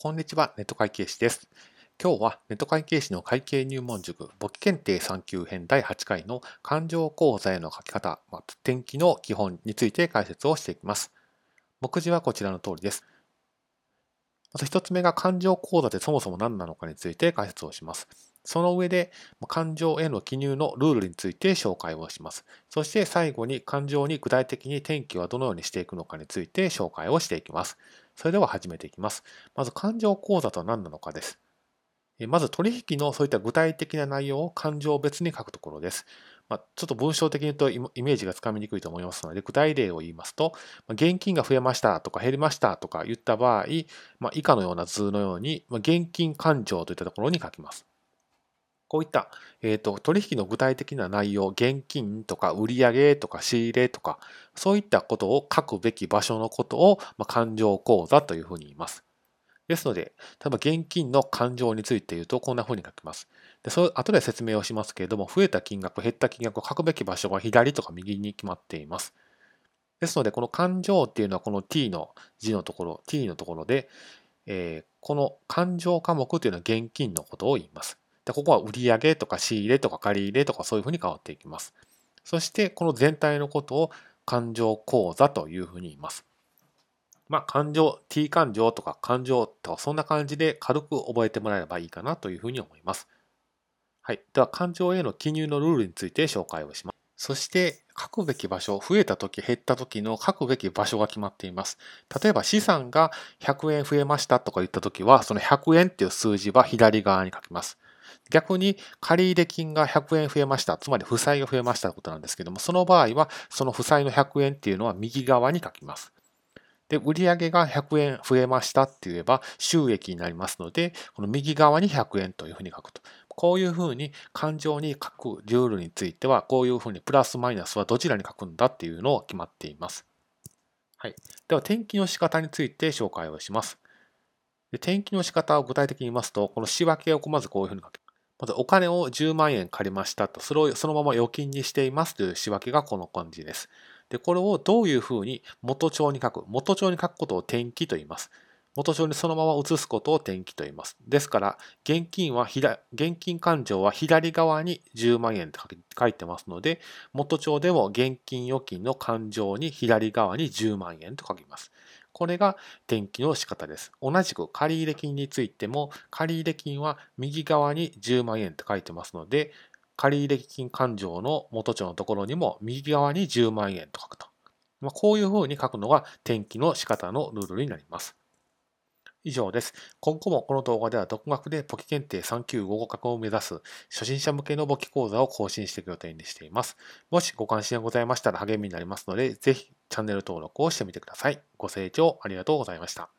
こんにちは、ネット会計士です。今日はネット会計士の会計入門塾簿記検定3級編第8回の勘定口座への書き方、まあ、転記の基本について解説をしていきます。目次はこちらの通りです。まず一つ目が勘定口座ってそもそも何なのかについて解説をします。その上で、勘定への記入のルールについて紹介をします。そして最後に勘定に具体的に転記はどのようにしていくのかについて紹介をしていきます。それでは始めていきます。まず、勘定口座とは何なのかです。まず、取引のそういった具体的な内容を勘定別に書くところです。まあ、ちょっと文章的に言うとイメージがつかみにくいと思いますので、具体例を言いますと、現金が増えましたとか減りましたとか言った場合、まあ、以下のような図のように、現金勘定といったところに書きます。こういった、えーと、取引の具体的な内容、現金とか売上とか仕入れとか、そういったことを書くべき場所のことを、まあ、勘定口座というふうに言います。ですので、例えば現金の勘定について言うと、こんなふうに書きます。で、それ後で説明をしますけれども、増えた金額、減った金額を書くべき場所が左とか右に決まっています。ですので、この勘定っていうのはこの t の字のところ、t のところで、えー、この勘定科目というのは現金のことを言います。で、ここは売上とか仕入れとか借り入れとかそういうふうに変わっていきます。そして、この全体のことを勘定口座というふうに言います。まあ、勘定、t 勘定とか勘定とかそんな感じで軽く覚えてもらえればいいかなというふうに思います。はい。では、勘定への記入のルールについて紹介をします。そして、書くべき場所、増えた時、減った時の書くべき場所が決まっています。例えば、資産が100円増えましたとか言った時は、その100円っていう数字は左側に書きます。逆に借入金が100円増えました。つまり負債が増えましたということなんですけども、その場合はその負債の100円っていうのは右側に書きます。で、売上が100円増えましたって言えば収益になりますので、この右側に100円というふうに書くと。こういうふうに感情に書くルールについては、こういうふうにプラスマイナスはどちらに書くんだっていうのを決まっています。はい。では、転記の仕方について紹介をします。転記の仕方を具体的に言いますと、この仕分けをまずこういうふうに書きまずお金を10万円借りましたと、それをそのまま預金にしていますという仕分けがこの感じです。で、これをどういうふうに元帳に書く。元帳に書くことを転記と言います。元帳にそのまま移すことを転記と言います。ですから、現金は現金勘定は左側に10万円と書いてますので、元帳でも現金預金の勘定に左側に10万円と書きます。これが転記の仕方です。同じく借入金についても、借入金は右側に10万円と書いてますので、借入金勘定の元帳のところにも右側に10万円と書くと。まあ、こういうふうに書くのが転記の仕方のルールになります。以上です。今後もこの動画では独学で簿記検定3級合格を目指す初心者向けの簿記講座を更新していく予定にしています。もしご関心がございましたら励みになりますので、ぜひチャンネル登録をしてみてください。ご清聴ありがとうございました。